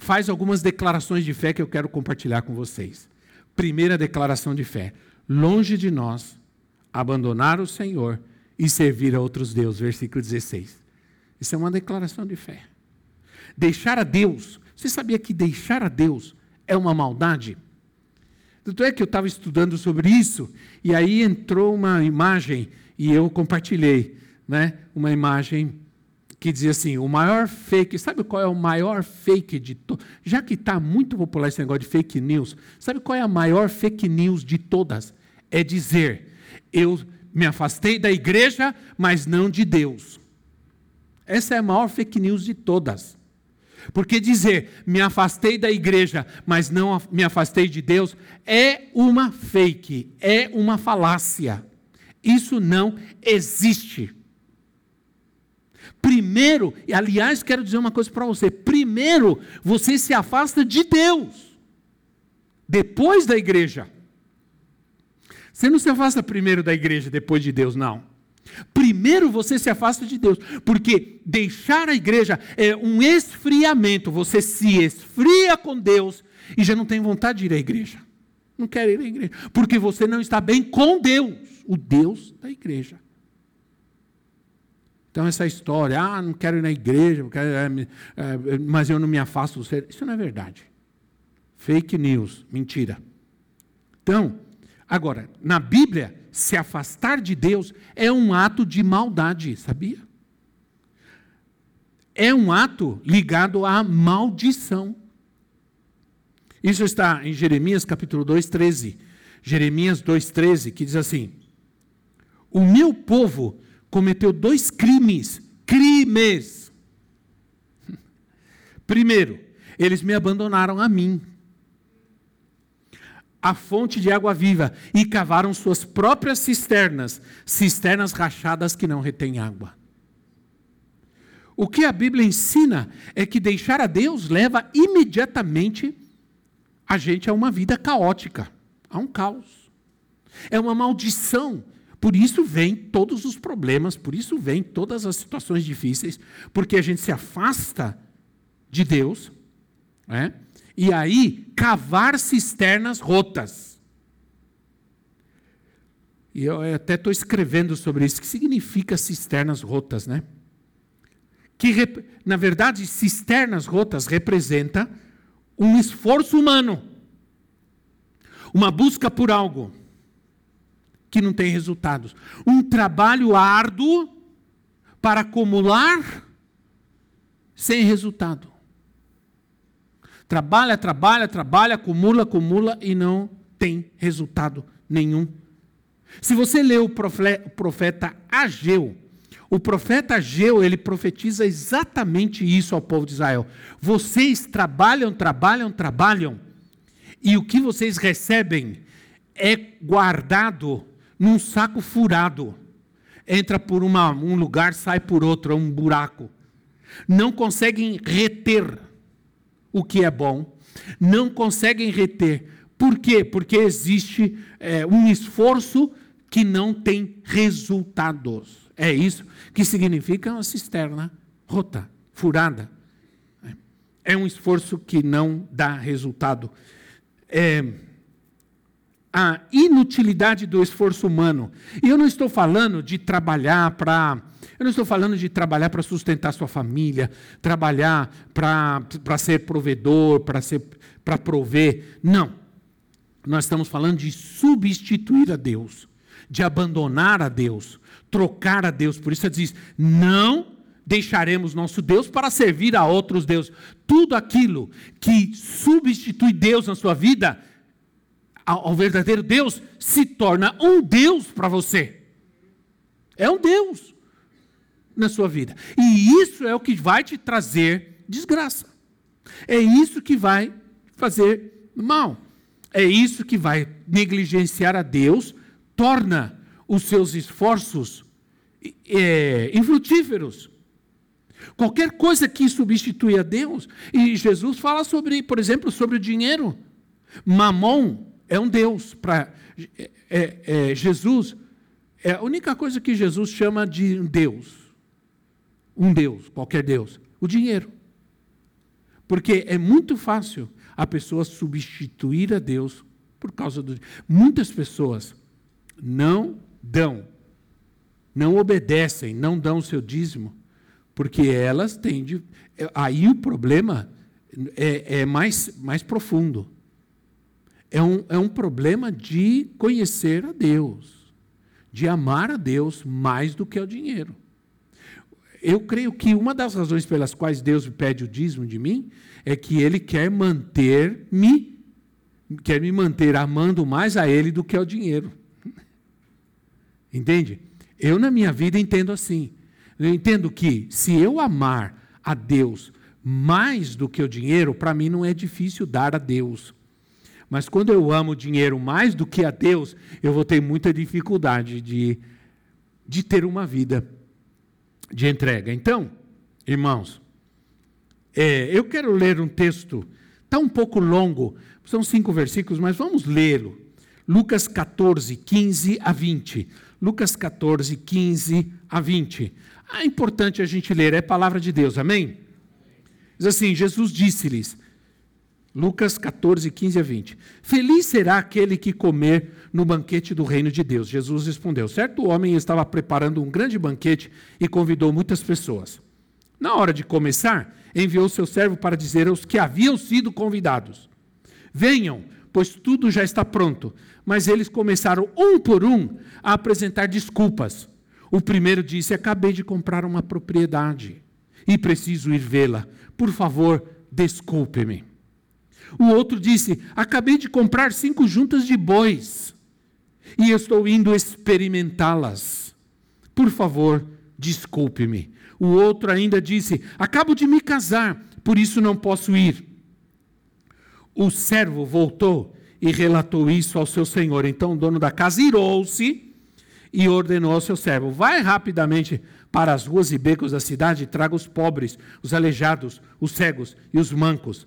faz algumas declarações de fé que eu quero compartilhar com vocês. Primeira declaração de fé: longe de nós abandonar o Senhor e servir a outros deuses, versículo 16. Isso é uma declaração de fé. Deixar a Deus, você sabia que deixar a Deus é uma maldade? Tanto é que eu estava estudando sobre isso, e aí entrou uma imagem, e eu compartilhei, né? Uma imagem que dizia assim: o maior fake, sabe qual é o maior fake de todos? Já que está muito popular esse negócio de fake news, sabe qual é a maior fake news de todas? É dizer: eu me afastei da igreja, mas não de Deus. Essa é a maior fake news de todas. Porque dizer me afastei da igreja, mas não me afastei de Deus, é uma fake, é uma falácia. Isso não existe. Primeiro, e aliás, quero dizer uma coisa para você: primeiro, você se afasta de Deus, depois da igreja. Você não se afasta primeiro da igreja, depois de Deus, não. Primeiro você se afasta de Deus, porque deixar a igreja é um esfriamento. Você se esfria com Deus e já não tem vontade de ir à igreja. Não quer ir à igreja, porque você não está bem com Deus, o Deus da igreja. Então, essa história, ah, não quero ir na igreja, é, é, mas eu não me afasto do ser. Isso não é verdade. Fake news, mentira. Então, agora, na Bíblia, se afastar de Deus é um ato de maldade, sabia? É um ato ligado à maldição. Isso está em Jeremias capítulo 2, 13. Jeremias 2, 13, que diz assim: O meu povo cometeu dois crimes. Crimes. Primeiro, eles me abandonaram a mim, a fonte de água viva, e cavaram suas próprias cisternas, cisternas rachadas que não retêm água. O que a Bíblia ensina é que deixar a Deus leva imediatamente a gente a uma vida caótica, a um caos. É uma maldição por isso vem todos os problemas, por isso vem todas as situações difíceis, porque a gente se afasta de Deus, né? e aí cavar cisternas rotas. E eu até estou escrevendo sobre isso. O que significa cisternas rotas, né? Que, na verdade, cisternas rotas representa um esforço humano, uma busca por algo que não tem resultados. Um trabalho árduo para acumular sem resultado. Trabalha, trabalha, trabalha, acumula, acumula e não tem resultado nenhum. Se você lê o profeta Ageu, o profeta Ageu, ele profetiza exatamente isso ao povo de Israel. Vocês trabalham, trabalham, trabalham, e o que vocês recebem é guardado num saco furado. Entra por uma, um lugar, sai por outro, é um buraco. Não conseguem reter o que é bom, não conseguem reter. Por quê? Porque existe é, um esforço que não tem resultados. É isso que significa uma cisterna rota, furada. É um esforço que não dá resultado. É, a inutilidade do esforço humano. E eu não estou falando de trabalhar para. Eu não estou falando de trabalhar para sustentar sua família, trabalhar para ser provedor, para prover. Não. Nós estamos falando de substituir a Deus, de abandonar a Deus, trocar a Deus. Por isso ele diz: não deixaremos nosso Deus para servir a outros deuses. Tudo aquilo que substitui Deus na sua vida ao verdadeiro Deus, se torna um Deus para você. É um Deus na sua vida. E isso é o que vai te trazer desgraça. É isso que vai fazer mal. É isso que vai negligenciar a Deus, torna os seus esforços é, infrutíferos. Qualquer coisa que substitui a Deus. E Jesus fala sobre, por exemplo, sobre o dinheiro. Mamon é um Deus. Para é, é, é, Jesus, é a única coisa que Jesus chama de Deus. Um Deus, qualquer Deus. O dinheiro. Porque é muito fácil a pessoa substituir a Deus por causa do. Muitas pessoas não dão, não obedecem, não dão o seu dízimo, porque elas têm. De, aí o problema é, é mais, mais profundo. É um, é um problema de conhecer a Deus, de amar a Deus mais do que o dinheiro. Eu creio que uma das razões pelas quais Deus pede o dízimo de mim é que Ele quer manter-me, quer me manter amando mais a Ele do que ao dinheiro. Entende? Eu, na minha vida, entendo assim. Eu entendo que se eu amar a Deus mais do que o dinheiro, para mim não é difícil dar a Deus. Mas quando eu amo o dinheiro mais do que a Deus, eu vou ter muita dificuldade de, de ter uma vida de entrega. Então, irmãos, é, eu quero ler um texto, está um pouco longo, são cinco versículos, mas vamos lê-lo. Lucas 14, 15 a 20. Lucas 14, 15 a 20. Ah, é importante a gente ler, é palavra de Deus, amém? Diz assim: Jesus disse-lhes, Lucas 14, 15 a 20. Feliz será aquele que comer no banquete do reino de Deus. Jesus respondeu: Certo homem estava preparando um grande banquete e convidou muitas pessoas. Na hora de começar, enviou seu servo para dizer aos que haviam sido convidados: Venham, pois tudo já está pronto. Mas eles começaram, um por um, a apresentar desculpas. O primeiro disse: Acabei de comprar uma propriedade e preciso ir vê-la. Por favor, desculpe-me. O outro disse: Acabei de comprar cinco juntas de bois e estou indo experimentá-las. Por favor, desculpe-me. O outro ainda disse: Acabo de me casar, por isso não posso ir. O servo voltou e relatou isso ao seu senhor. Então o dono da casa irou-se e ordenou ao seu servo: Vai rapidamente para as ruas e becos da cidade e traga os pobres, os aleijados, os cegos e os mancos.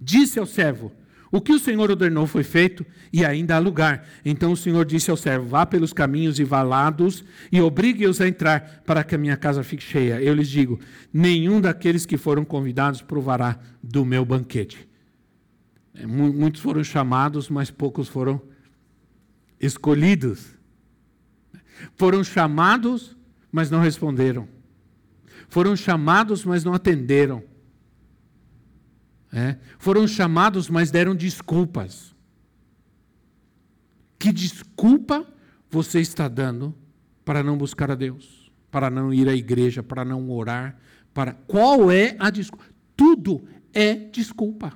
Disse ao servo: O que o Senhor ordenou foi feito e ainda há lugar. Então o Senhor disse ao servo: Vá pelos caminhos e valados e obrigue-os a entrar para que a minha casa fique cheia. Eu lhes digo: nenhum daqueles que foram convidados provará do meu banquete. É, muitos foram chamados, mas poucos foram escolhidos. Foram chamados, mas não responderam. Foram chamados, mas não atenderam. É. Foram chamados, mas deram desculpas. Que desculpa você está dando para não buscar a Deus, para não ir à igreja, para não orar? Para qual é a desculpa? Tudo é desculpa.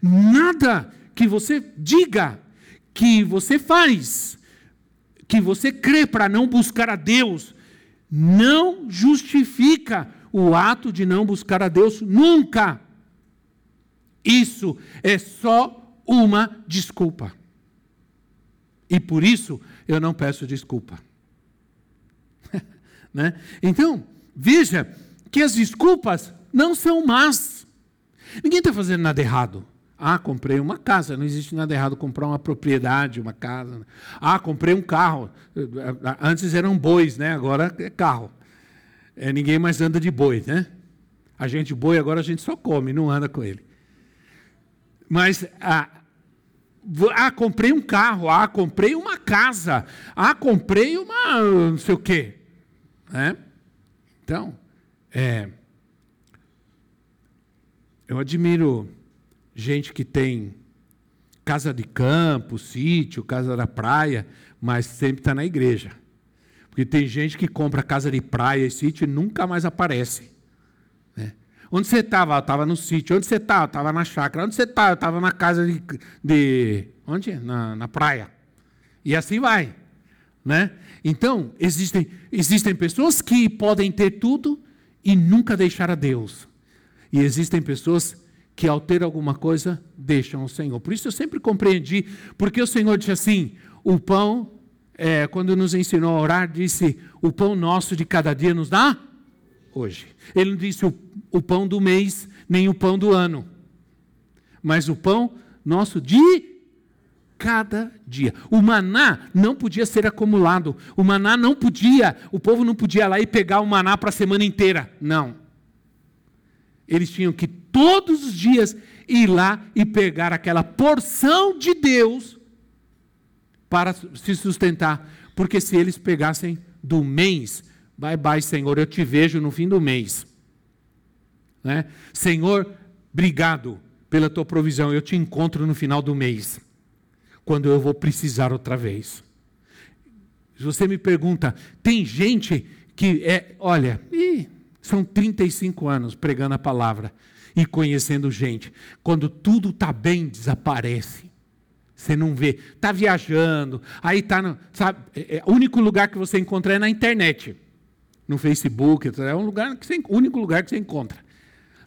Nada que você diga, que você faz, que você crê para não buscar a Deus, não justifica o ato de não buscar a Deus nunca. Isso é só uma desculpa. E por isso eu não peço desculpa. né? Então, veja que as desculpas não são más. Ninguém está fazendo nada errado. Ah, comprei uma casa. Não existe nada errado comprar uma propriedade, uma casa. Ah, comprei um carro. Antes eram bois, né? Agora é carro. É, ninguém mais anda de boi, né? A gente boi agora a gente só come, não anda com ele. Mas ah, ah, comprei um carro, ah, comprei uma casa, ah, comprei uma não sei o quê. Né? Então, é, eu admiro gente que tem casa de campo, sítio, casa da praia, mas sempre está na igreja. Porque tem gente que compra casa de praia e sítio e nunca mais aparece. Onde você estava? Eu estava no sítio. Onde você estava? Eu estava na chácara. Onde você estava? Eu estava na casa de, de. onde? Na, na praia. E assim vai. Né? Então, existem, existem pessoas que podem ter tudo e nunca deixar a Deus. E existem pessoas que ao ter alguma coisa deixam o Senhor. Por isso eu sempre compreendi, porque o Senhor disse assim: o pão, é, quando nos ensinou a orar, disse: o pão nosso de cada dia nos dá hoje. Ele não disse o, o pão do mês, nem o pão do ano, mas o pão nosso de cada dia. O maná não podia ser acumulado. O maná não podia, o povo não podia ir lá e pegar o maná para a semana inteira. Não. Eles tinham que todos os dias ir lá e pegar aquela porção de Deus para se sustentar. Porque se eles pegassem do mês, bye bye, Senhor, eu te vejo no fim do mês. Né? Senhor, obrigado pela tua provisão, eu te encontro no final do mês, quando eu vou precisar outra vez. Se você me pergunta, tem gente que é, olha, ih, são 35 anos pregando a palavra e conhecendo gente. Quando tudo está bem, desaparece. Você não vê. Está viajando, aí está. Sabe, é, é, o único lugar que você encontra é na internet. No Facebook, é um lugar que você, único lugar que você encontra.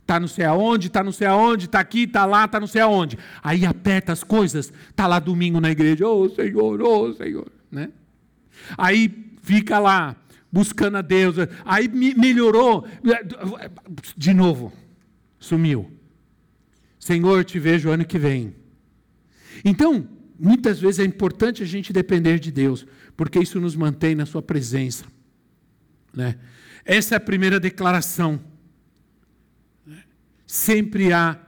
Está não sei aonde, está não sei aonde, está aqui, está lá, está não sei aonde. Aí aperta as coisas, está lá domingo na igreja, ô oh, Senhor, ô oh, Senhor. Né? Aí fica lá, buscando a Deus. Aí melhorou, de novo, sumiu. Senhor, te vejo ano que vem. Então, muitas vezes é importante a gente depender de Deus, porque isso nos mantém na Sua presença. Né? Essa é a primeira declaração. Sempre há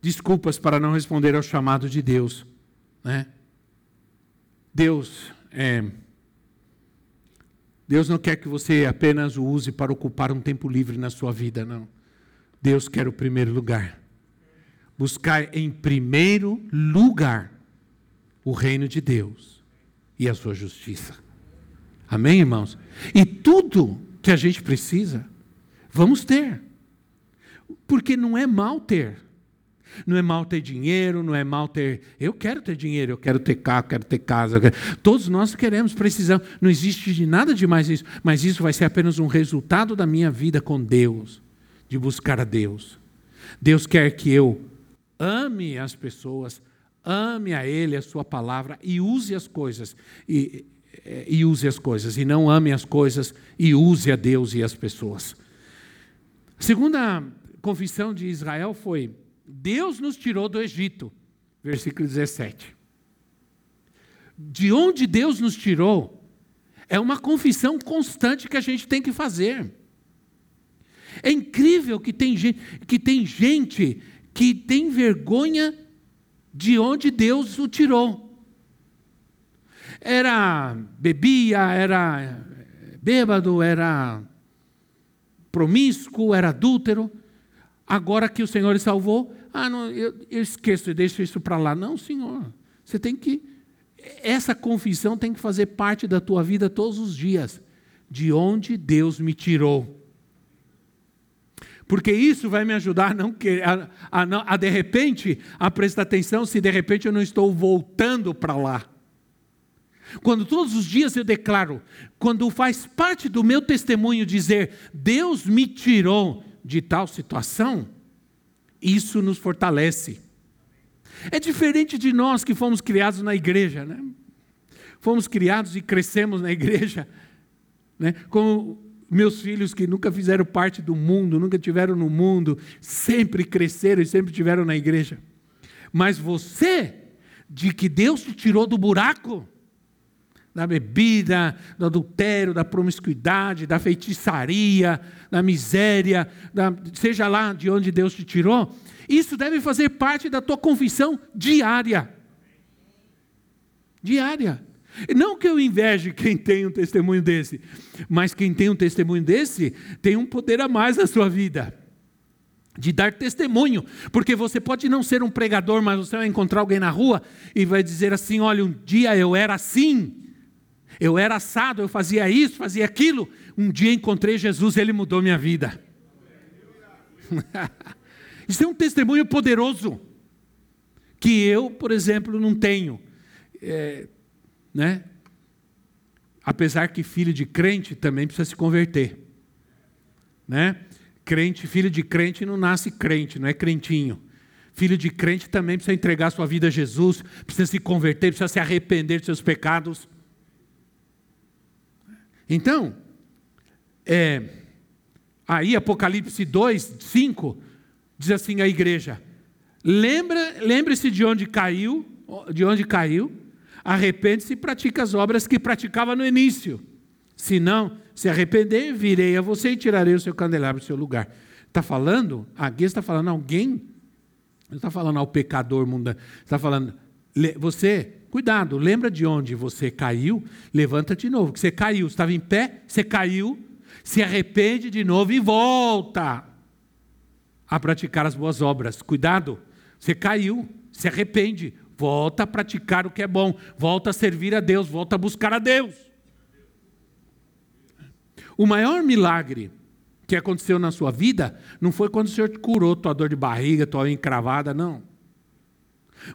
desculpas para não responder ao chamado de Deus. Né? Deus é, Deus não quer que você apenas o use para ocupar um tempo livre na sua vida, não. Deus quer o primeiro lugar. Buscar em primeiro lugar o reino de Deus e a sua justiça. Amém, irmãos? E tudo que a gente precisa, vamos ter. Porque não é mal ter. Não é mal ter dinheiro, não é mal ter. Eu quero ter dinheiro, eu quero ter carro, eu quero ter casa. Quero... Todos nós queremos, precisamos. Não existe de nada demais isso. Mas isso vai ser apenas um resultado da minha vida com Deus, de buscar a Deus. Deus quer que eu ame as pessoas, ame a Ele, a Sua palavra e use as coisas. E, e use as coisas, e não ame as coisas e use a Deus e as pessoas. A segunda confissão de Israel foi: Deus nos tirou do Egito. Versículo 17. De onde Deus nos tirou é uma confissão constante que a gente tem que fazer. É incrível que tem gente que tem, gente que tem vergonha de onde Deus o tirou. Era bebia, era bêbado, era promíscuo, era adúltero. Agora que o Senhor lhe salvou, ah, não, eu, eu esqueço e deixo isso para lá. Não, Senhor. Você tem que. Essa confissão tem que fazer parte da tua vida todos os dias. De onde Deus me tirou. Porque isso vai me ajudar a, não, a, a, a de repente, a prestar atenção se de repente eu não estou voltando para lá. Quando todos os dias eu declaro, quando faz parte do meu testemunho dizer, Deus me tirou de tal situação, isso nos fortalece. É diferente de nós que fomos criados na igreja, né? Fomos criados e crescemos na igreja, né? Como meus filhos que nunca fizeram parte do mundo, nunca tiveram no mundo, sempre cresceram e sempre tiveram na igreja. Mas você, de que Deus te tirou do buraco, da bebida, do adultério, da promiscuidade, da feitiçaria, da miséria, da, seja lá de onde Deus te tirou, isso deve fazer parte da tua confissão diária. Diária. Não que eu inveje quem tem um testemunho desse, mas quem tem um testemunho desse tem um poder a mais na sua vida. De dar testemunho, porque você pode não ser um pregador, mas você vai encontrar alguém na rua e vai dizer assim: olha, um dia eu era assim, eu era assado, eu fazia isso, fazia aquilo. Um dia encontrei Jesus, ele mudou minha vida. isso é um testemunho poderoso que eu, por exemplo, não tenho. É, né? Apesar que filho de crente também precisa se converter. Né? Crente, filho de crente não nasce crente, não é crentinho. Filho de crente também precisa entregar sua vida a Jesus, precisa se converter, precisa se arrepender dos seus pecados. Então, é, aí Apocalipse 2, 5, diz assim a igreja: lembre-se de onde caiu, de onde caiu, arrepende-se e pratica as obras que praticava no início. Se não se arrepender, virei a você e tirarei o seu candelabro do seu lugar. Está falando, aqui está falando alguém, não está falando ao pecador mundano, está falando, você, cuidado, lembra de onde você caiu, levanta de novo, que você caiu, estava em pé, você caiu, se arrepende de novo e volta a praticar as boas obras. Cuidado, você caiu, se arrepende, volta a praticar o que é bom, volta a servir a Deus, volta a buscar a Deus. O maior milagre que aconteceu na sua vida não foi quando o Senhor curou tua dor de barriga, tua encravada, não.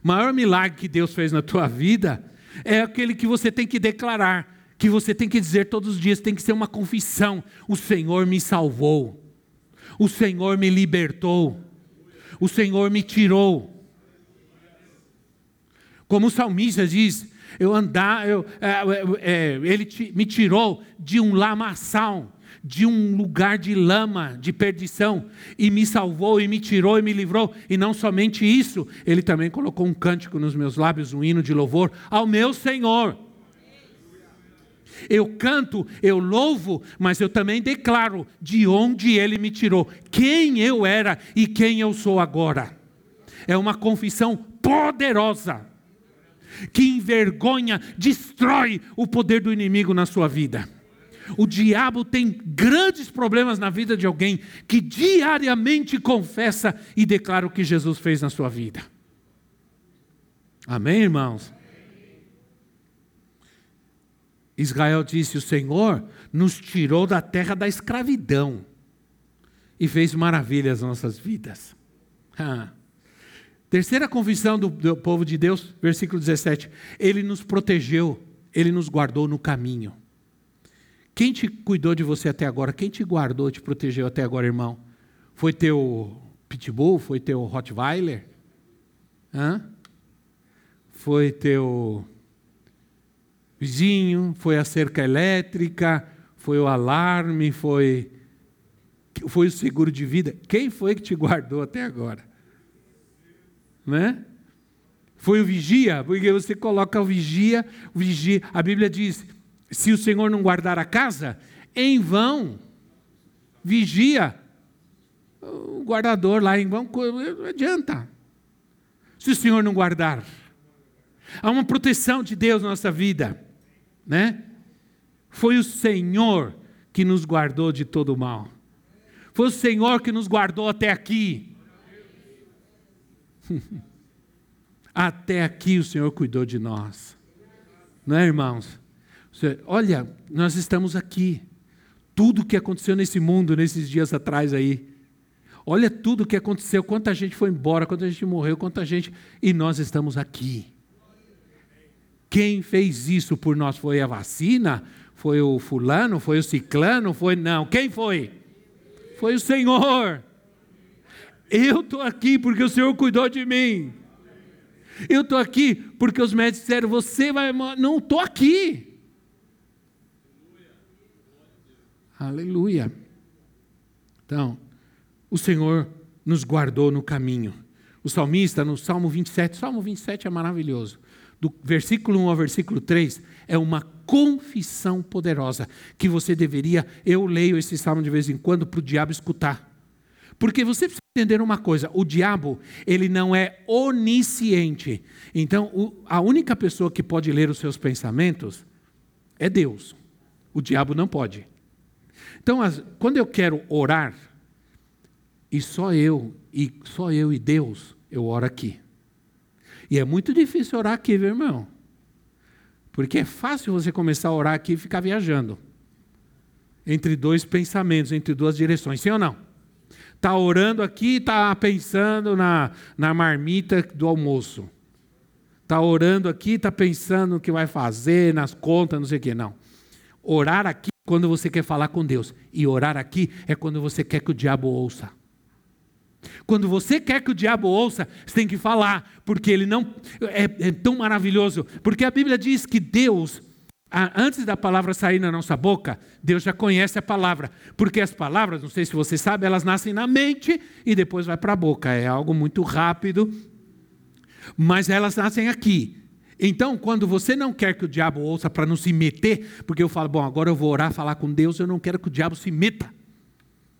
O maior milagre que Deus fez na tua vida é aquele que você tem que declarar, que você tem que dizer todos os dias, tem que ser uma confissão: o Senhor me salvou, o Senhor me libertou, o Senhor me tirou. Como o salmista diz, eu andar, eu, é, é, ele me tirou de um lamaçal, de um lugar de lama, de perdição, e me salvou, e me tirou, e me livrou. E não somente isso, ele também colocou um cântico nos meus lábios, um hino de louvor ao meu Senhor. Eu canto, eu louvo, mas eu também declaro de onde ele me tirou, quem eu era e quem eu sou agora. É uma confissão poderosa que envergonha, destrói o poder do inimigo na sua vida. O diabo tem grandes problemas na vida de alguém que diariamente confessa e declara o que Jesus fez na sua vida. Amém, irmãos? Israel disse: O Senhor nos tirou da terra da escravidão e fez maravilhas nas nossas vidas. Terceira confissão do, do povo de Deus, versículo 17: Ele nos protegeu, Ele nos guardou no caminho. Quem te cuidou de você até agora? Quem te guardou, te protegeu até agora, irmão? Foi teu pitbull? Foi teu Rottweiler? Hã? Foi teu vizinho? Foi a cerca elétrica? Foi o alarme? Foi foi o seguro de vida? Quem foi que te guardou até agora? né? Foi o vigia, porque você coloca o vigia, o vigia. A Bíblia diz: se o Senhor não guardar a casa, em vão vigia. O guardador lá em vão, não adianta. Se o Senhor não guardar, há uma proteção de Deus na nossa vida, né? Foi o Senhor que nos guardou de todo o mal. Foi o Senhor que nos guardou até aqui. Até aqui o Senhor cuidou de nós. Não é, irmãos? Olha, nós estamos aqui. Tudo que aconteceu nesse mundo nesses dias atrás aí. Olha tudo o que aconteceu, quanta gente foi embora, quanta gente morreu, quanta gente. E nós estamos aqui. Quem fez isso por nós? Foi a vacina? Foi o fulano? Foi o ciclano? Foi. Não. Quem foi? Foi o Senhor. Eu estou aqui porque o Senhor cuidou de mim. Eu estou aqui porque os médicos disseram: você vai. Não estou aqui. Aleluia. Então, o Senhor nos guardou no caminho. O salmista, no Salmo 27, Salmo 27 é maravilhoso. Do versículo 1 ao versículo 3, é uma confissão poderosa que você deveria. Eu leio esse salmo de vez em quando para o diabo escutar. Porque você precisa entender uma coisa: o diabo, ele não é onisciente. Então, o, a única pessoa que pode ler os seus pensamentos é Deus. O diabo não pode. Então, as, quando eu quero orar, e só eu, e só eu e Deus, eu oro aqui. E é muito difícil orar aqui, viu, irmão? Porque é fácil você começar a orar aqui e ficar viajando. Entre dois pensamentos, entre duas direções, sim ou não? Está orando aqui e está pensando na, na marmita do almoço. Está orando aqui está pensando no que vai fazer, nas contas, não sei o quê. Não. Orar aqui quando você quer falar com Deus. E orar aqui é quando você quer que o diabo ouça. Quando você quer que o diabo ouça, você tem que falar, porque ele não. É, é tão maravilhoso. Porque a Bíblia diz que Deus, antes da palavra sair na nossa boca, Deus já conhece a palavra. Porque as palavras, não sei se você sabe, elas nascem na mente e depois vai para a boca. É algo muito rápido, mas elas nascem aqui. Então, quando você não quer que o diabo ouça para não se meter, porque eu falo, bom, agora eu vou orar, falar com Deus, eu não quero que o diabo se meta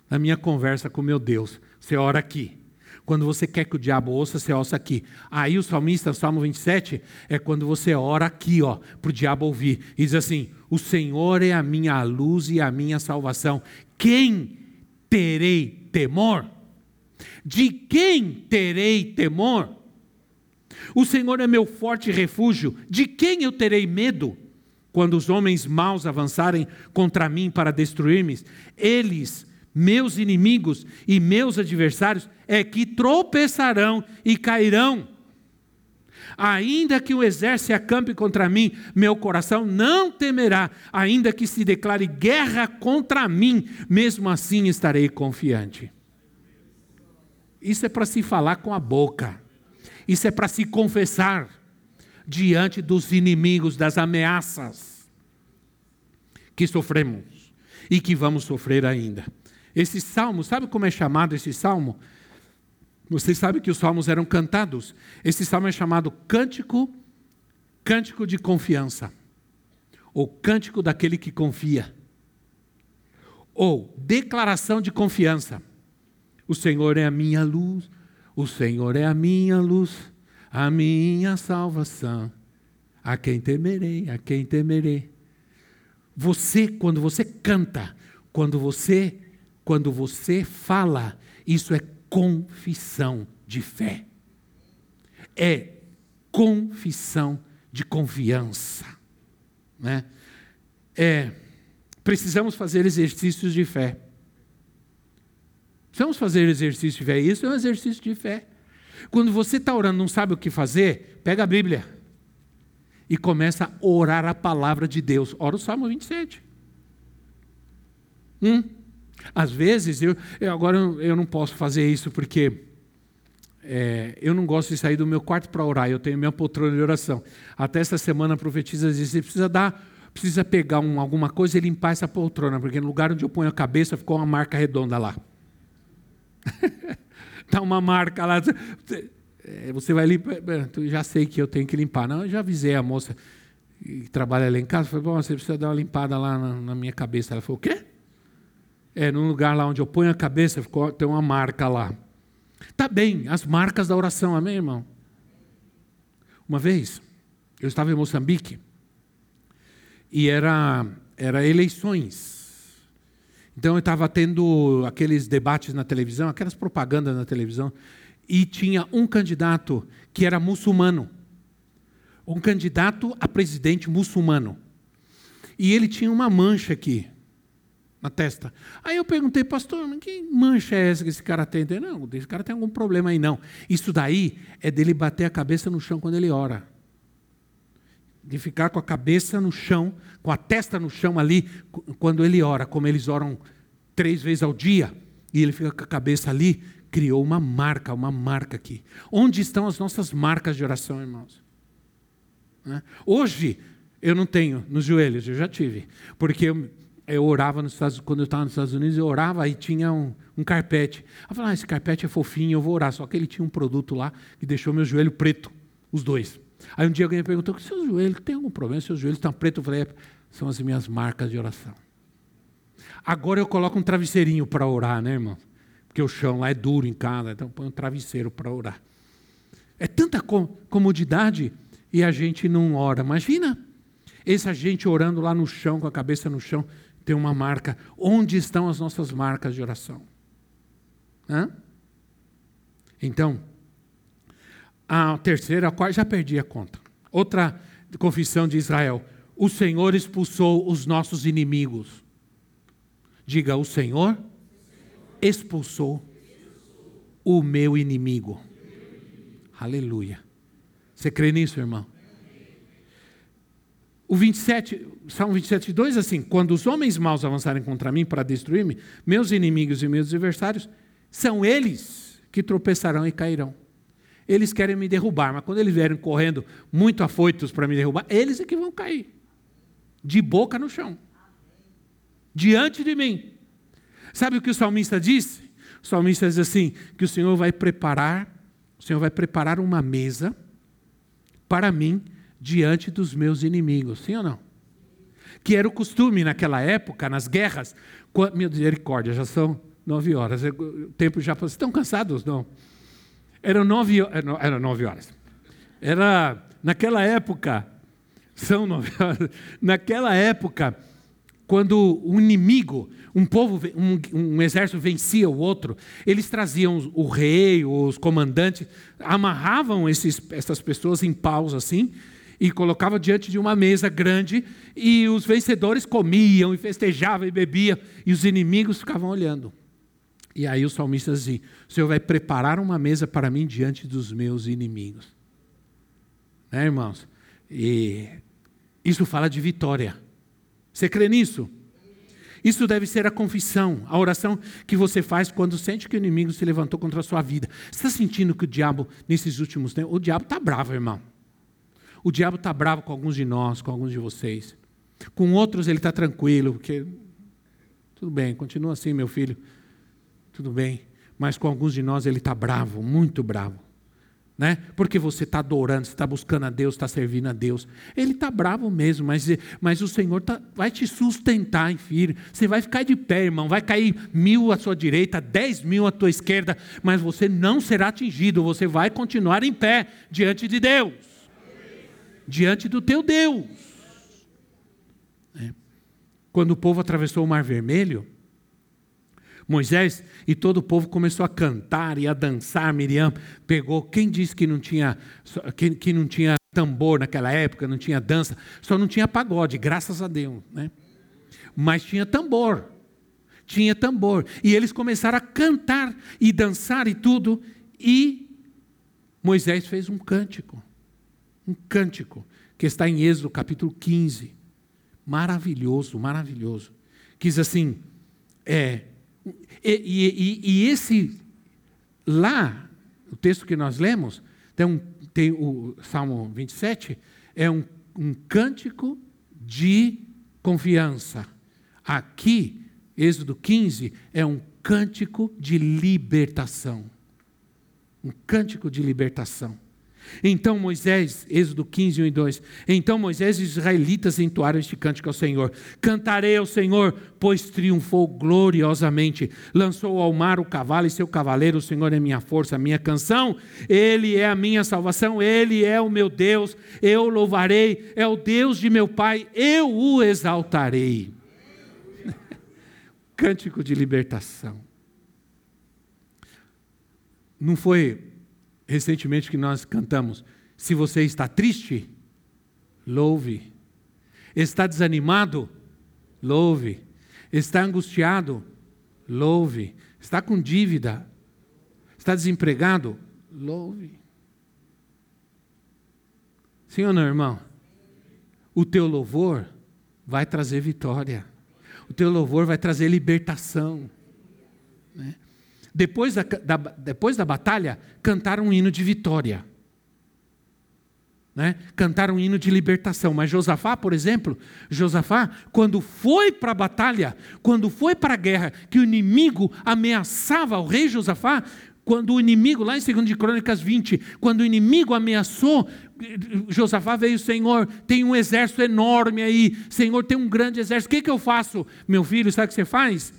na minha conversa com meu Deus. Você ora aqui. Quando você quer que o diabo ouça, você ouça aqui. Aí o salmista, Salmo 27, é quando você ora aqui, ó, para o diabo ouvir. E diz assim: O Senhor é a minha luz e a minha salvação. Quem terei temor? De quem terei temor? O Senhor é meu forte refúgio. De quem eu terei medo? Quando os homens maus avançarem contra mim para destruir-me, eles meus inimigos e meus adversários é que tropeçarão e cairão. Ainda que o exército acampe contra mim, meu coração não temerá, ainda que se declare guerra contra mim, mesmo assim estarei confiante. Isso é para se falar com a boca, isso é para se confessar diante dos inimigos, das ameaças que sofremos e que vamos sofrer ainda. Esse salmo, sabe como é chamado esse salmo? Vocês sabem que os salmos eram cantados. Esse salmo é chamado cântico, cântico de confiança, ou cântico daquele que confia, ou declaração de confiança. O Senhor é a minha luz, o Senhor é a minha luz, a minha salvação. A quem temerei, a quem temerei. Você, quando você canta, quando você quando você fala, isso é confissão de fé. É confissão de confiança. Né? É, precisamos fazer exercícios de fé. Precisamos fazer exercício de fé. Isso é um exercício de fé. Quando você está orando não sabe o que fazer, pega a Bíblia e começa a orar a palavra de Deus. Ora o Salmo 27. Hum? Às vezes, eu, eu agora eu não posso fazer isso porque é, eu não gosto de sair do meu quarto para orar, eu tenho minha poltrona de oração. Até essa semana a profetisa disse: você precisa dar, precisa pegar um, alguma coisa e limpar essa poltrona, porque no lugar onde eu ponho a cabeça ficou uma marca redonda lá. Está uma marca lá. É, você vai limpar. Já sei que eu tenho que limpar. Não, eu já avisei a moça que trabalha lá em casa. Falei, bom, você precisa dar uma limpada lá na, na minha cabeça. Ela falou, o quê? é, num lugar lá onde eu ponho a cabeça, ficou, tem uma marca lá. Tá bem, as marcas da oração, amém, irmão? Uma vez, eu estava em Moçambique e era, era eleições. Então eu estava tendo aqueles debates na televisão, aquelas propagandas na televisão, e tinha um candidato que era muçulmano. Um candidato a presidente muçulmano. E ele tinha uma mancha aqui na testa. Aí eu perguntei, pastor, que mancha é essa que esse cara tem? Não, esse cara tem algum problema aí, não. Isso daí é dele bater a cabeça no chão quando ele ora. De ficar com a cabeça no chão, com a testa no chão ali, quando ele ora, como eles oram três vezes ao dia, e ele fica com a cabeça ali, criou uma marca, uma marca aqui. Onde estão as nossas marcas de oração, irmãos? Hoje, eu não tenho nos joelhos, eu já tive, porque eu, eu orava nos Estados, quando eu estava nos Estados Unidos, eu orava e tinha um, um carpete. Eu falava, ah, esse carpete é fofinho, eu vou orar. Só que ele tinha um produto lá que deixou meu joelho preto, os dois. Aí um dia alguém me perguntou, seu joelho, tem algum problema? Seus joelhos estão pretos? Eu falei, é, são as minhas marcas de oração. Agora eu coloco um travesseirinho para orar, né, irmão? Porque o chão lá é duro em casa, então põe um travesseiro para orar. É tanta comodidade e a gente não ora. Imagina essa gente orando lá no chão, com a cabeça no chão tem uma marca. Onde estão as nossas marcas de oração? Hã? Então, a terceira, a quarta, já perdi a conta. Outra confissão de Israel: O Senhor expulsou os nossos inimigos. Diga, o Senhor expulsou o meu inimigo. Aleluia. Você crê nisso, irmão? O 27, Salmo 27, 2, assim: Quando os homens maus avançarem contra mim para destruir-me, meus inimigos e meus adversários, são eles que tropeçarão e cairão. Eles querem me derrubar, mas quando eles vierem correndo muito afoitos para me derrubar, eles é que vão cair. De boca no chão. Diante de mim. Sabe o que o salmista disse? O salmista diz assim: que o Senhor vai preparar, o Senhor vai preparar uma mesa para mim diante dos meus inimigos. Sim ou não? Que era o costume naquela época, nas guerras. Minha misericórdia, já são nove horas. O tempo já passou. Estão cansados? Não. Eram nove, era nove horas. Era, naquela época, são nove horas. Naquela época, quando o inimigo, um povo, um, um, exército vencia o outro, eles traziam o rei, os comandantes, amarravam esses, essas pessoas em paus assim e colocavam diante de uma mesa grande e os vencedores comiam e festejavam e bebiam e os inimigos ficavam olhando. E aí o salmista dizia: O Senhor vai preparar uma mesa para mim diante dos meus inimigos. Né, irmãos? E isso fala de vitória. Você crê nisso? Isso deve ser a confissão, a oração que você faz quando sente que o inimigo se levantou contra a sua vida. Você está sentindo que o diabo, nesses últimos tempos, o diabo está bravo, irmão. O diabo está bravo com alguns de nós, com alguns de vocês. Com outros ele está tranquilo, porque tudo bem, continua assim, meu filho, tudo bem. Mas com alguns de nós ele está bravo, muito bravo né? Porque você está adorando, você está buscando a Deus, está servindo a Deus. Ele está bravo mesmo, mas, mas o Senhor tá, vai te sustentar, filho. Você vai ficar de pé, irmão. Vai cair mil à sua direita, dez mil à tua esquerda, mas você não será atingido. Você vai continuar em pé diante de Deus, diante do teu Deus. É. Quando o povo atravessou o Mar Vermelho, Moisés e todo o povo começou a cantar e a dançar. Miriam pegou. Quem disse que não tinha, que, que não tinha tambor naquela época, não tinha dança? Só não tinha pagode, graças a Deus. Né? Mas tinha tambor. Tinha tambor. E eles começaram a cantar e dançar e tudo. E Moisés fez um cântico. Um cântico que está em Êxodo capítulo 15. Maravilhoso, maravilhoso. Quis assim: é, e, e, e, esse, lá, o texto que nós lemos, tem, um, tem o Salmo 27, é um, um cântico de confiança. Aqui, Êxodo 15, é um cântico de libertação. Um cântico de libertação. Então Moisés, Êxodo 15, 1 e 2. Então Moisés e os israelitas entoaram este cântico ao Senhor: Cantarei ao Senhor, pois triunfou gloriosamente. Lançou ao mar o cavalo e seu cavaleiro. O Senhor é minha força, minha canção. Ele é a minha salvação. Ele é o meu Deus. Eu louvarei. É o Deus de meu pai. Eu o exaltarei. cântico de libertação. Não foi recentemente que nós cantamos. Se você está triste, louve. Está desanimado? Louve. Está angustiado? Louve. Está com dívida? Está desempregado? Louve. Sim ou não, irmão? O teu louvor vai trazer vitória. O teu louvor vai trazer libertação. Depois da, da, depois da batalha, cantaram um hino de vitória. Né? Cantaram um hino de libertação. Mas Josafá, por exemplo, Josafá, quando foi para a batalha, quando foi para a guerra, que o inimigo ameaçava o rei Josafá, quando o inimigo, lá em 2 de Crônicas 20, quando o inimigo ameaçou, Josafá veio, Senhor, tem um exército enorme aí, Senhor, tem um grande exército, o que, que eu faço? Meu filho, sabe o que você faz?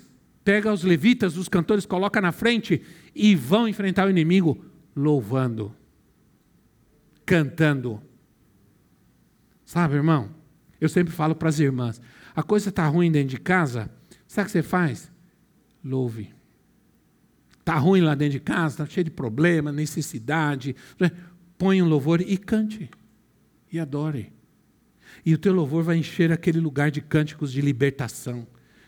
Pega os levitas, os cantores, coloca na frente e vão enfrentar o inimigo louvando, cantando. Sabe, irmão? Eu sempre falo para as irmãs: a coisa está ruim dentro de casa, sabe o que você faz? Louve. Está ruim lá dentro de casa, está cheio de problema, necessidade. Né? Põe um louvor e cante. E adore. E o teu louvor vai encher aquele lugar de cânticos de libertação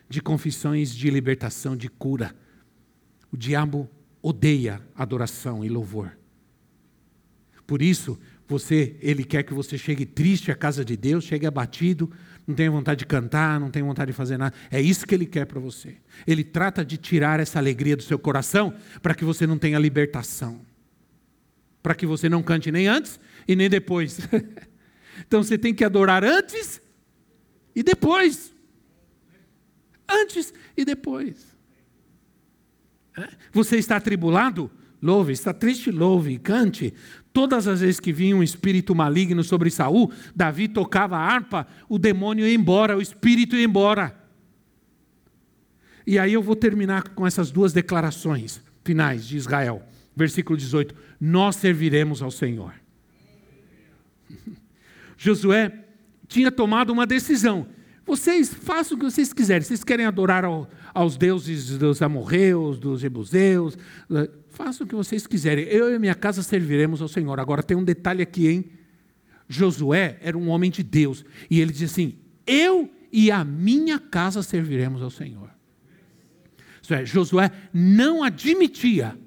de confissões de libertação, de cura. O diabo odeia adoração e louvor. Por isso, você, ele quer que você chegue triste à casa de Deus, chegue abatido, não tem vontade de cantar, não tem vontade de fazer nada. É isso que ele quer para você. Ele trata de tirar essa alegria do seu coração para que você não tenha libertação. Para que você não cante nem antes e nem depois. então você tem que adorar antes e depois. Antes e depois. Você está atribulado? Louve. Está triste? Louve. Cante. Todas as vezes que vinha um espírito maligno sobre Saul, Davi tocava a harpa, o demônio ia embora, o espírito ia embora. E aí eu vou terminar com essas duas declarações finais de Israel. Versículo 18: Nós serviremos ao Senhor. Josué tinha tomado uma decisão. Vocês façam o que vocês quiserem. Vocês querem adorar ao, aos deuses dos amorreus, dos jebuseus, Façam o que vocês quiserem. Eu e minha casa serviremos ao Senhor. Agora tem um detalhe aqui, hein? Josué era um homem de Deus. E ele diz assim: Eu e a minha casa serviremos ao Senhor. Isso é, Josué não admitia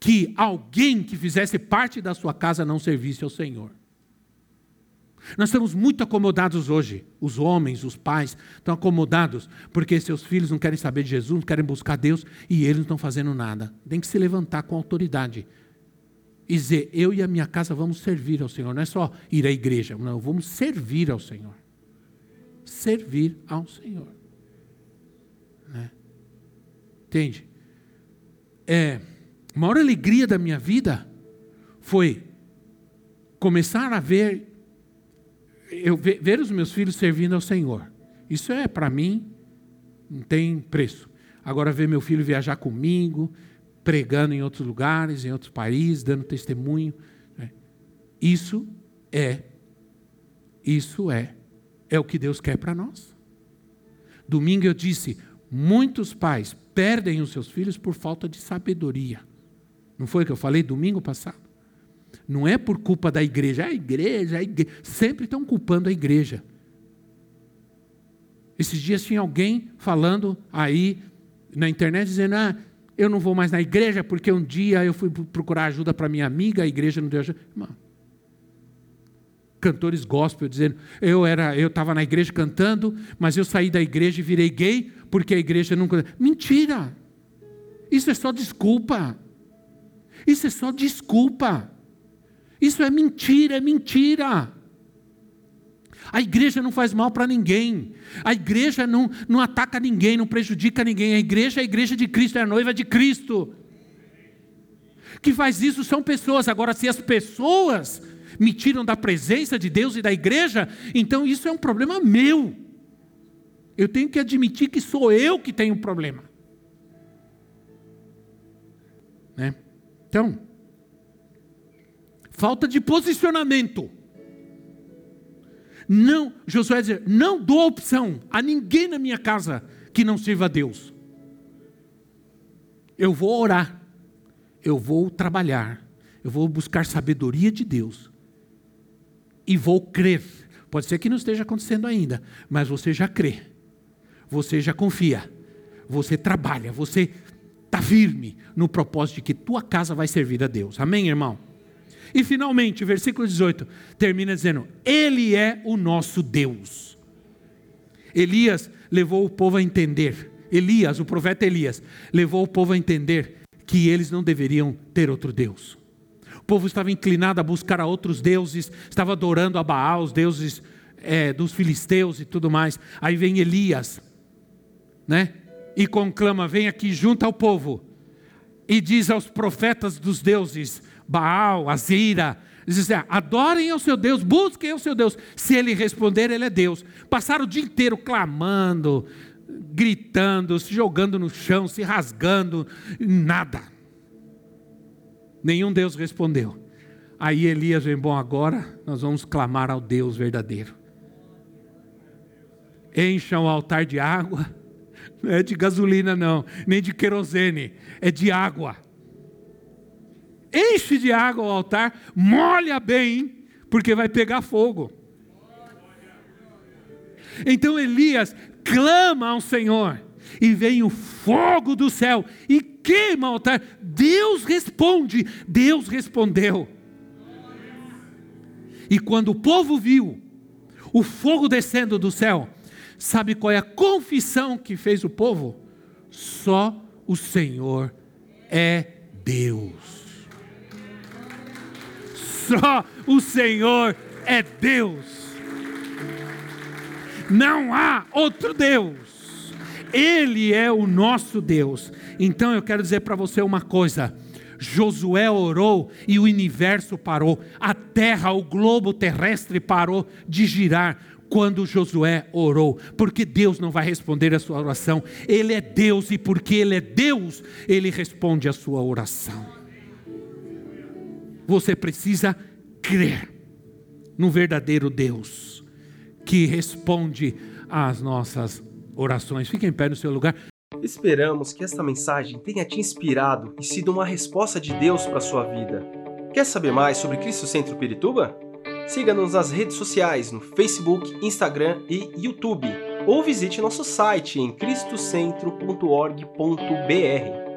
que alguém que fizesse parte da sua casa não servisse ao Senhor. Nós estamos muito acomodados hoje. Os homens, os pais, estão acomodados porque seus filhos não querem saber de Jesus, não querem buscar Deus e eles não estão fazendo nada. Tem que se levantar com autoridade e dizer: Eu e a minha casa vamos servir ao Senhor. Não é só ir à igreja, não, vamos servir ao Senhor. Servir ao Senhor. Né? Entende? É, a maior alegria da minha vida foi começar a ver eu ver os meus filhos servindo ao Senhor. Isso é para mim não tem preço. Agora ver meu filho viajar comigo, pregando em outros lugares, em outros países, dando testemunho, né? isso é isso é é o que Deus quer para nós. Domingo eu disse, muitos pais perdem os seus filhos por falta de sabedoria. Não foi o que eu falei domingo passado? Não é por culpa da igreja. A igreja, a igreja. Sempre estão culpando a igreja. Esses dias tinha alguém falando aí na internet dizendo: Ah, eu não vou mais na igreja porque um dia eu fui procurar ajuda para minha amiga, a igreja não deu ajuda. Cantores gospel dizendo: eu era, eu estava na igreja cantando, mas eu saí da igreja e virei gay porque a igreja nunca. Mentira! Isso é só desculpa. Isso é só desculpa. Isso é mentira, é mentira. A igreja não faz mal para ninguém. A igreja não, não ataca ninguém, não prejudica ninguém. A igreja é a igreja de Cristo, é a noiva de Cristo. Que faz isso são pessoas. Agora, se as pessoas me tiram da presença de Deus e da igreja, então isso é um problema meu. Eu tenho que admitir que sou eu que tenho um problema. Né? Então, falta de posicionamento. Não, Josué dizer, não dou opção a ninguém na minha casa que não sirva a Deus. Eu vou orar, eu vou trabalhar, eu vou buscar sabedoria de Deus e vou crer. Pode ser que não esteja acontecendo ainda, mas você já crê, você já confia, você trabalha, você está firme no propósito de que tua casa vai servir a Deus. Amém, irmão? E finalmente, versículo 18 termina dizendo: Ele é o nosso Deus. Elias levou o povo a entender, Elias, o profeta Elias, levou o povo a entender que eles não deveriam ter outro Deus. O povo estava inclinado a buscar a outros deuses, estava adorando a Baal, os deuses é, dos filisteus e tudo mais. Aí vem Elias, né? E conclama: vem aqui junto ao povo e diz aos profetas dos deuses: Baal, Azira. Diz assim, adorem ao seu Deus, busquem ao seu Deus. Se ele responder, ele é Deus. Passaram o dia inteiro clamando, gritando, se jogando no chão, se rasgando, nada. Nenhum Deus respondeu. Aí Elias vem, bom, agora nós vamos clamar ao Deus verdadeiro. Encham o altar de água, não é de gasolina, não, nem de querosene, é de água enche de água o altar, molha bem, porque vai pegar fogo. Então Elias clama ao Senhor, e vem o fogo do céu e queima o altar. Deus responde, Deus respondeu. E quando o povo viu o fogo descendo do céu. Sabe qual é a confissão que fez o povo? Só o Senhor é Deus. Só o Senhor é Deus. Não há outro Deus. Ele é o nosso Deus. Então eu quero dizer para você uma coisa. Josué orou e o universo parou, a terra, o globo terrestre parou de girar quando Josué orou, porque Deus não vai responder a sua oração, Ele é Deus e porque Ele é Deus, Ele responde a sua oração. Você precisa crer no verdadeiro Deus que responde às nossas orações. Fique em pé no seu lugar. Esperamos que esta mensagem tenha te inspirado e sido uma resposta de Deus para a sua vida. Quer saber mais sobre Cristo Centro Pirituba? Siga-nos nas redes sociais no Facebook, Instagram e YouTube, ou visite nosso site em cristocentro.org.br.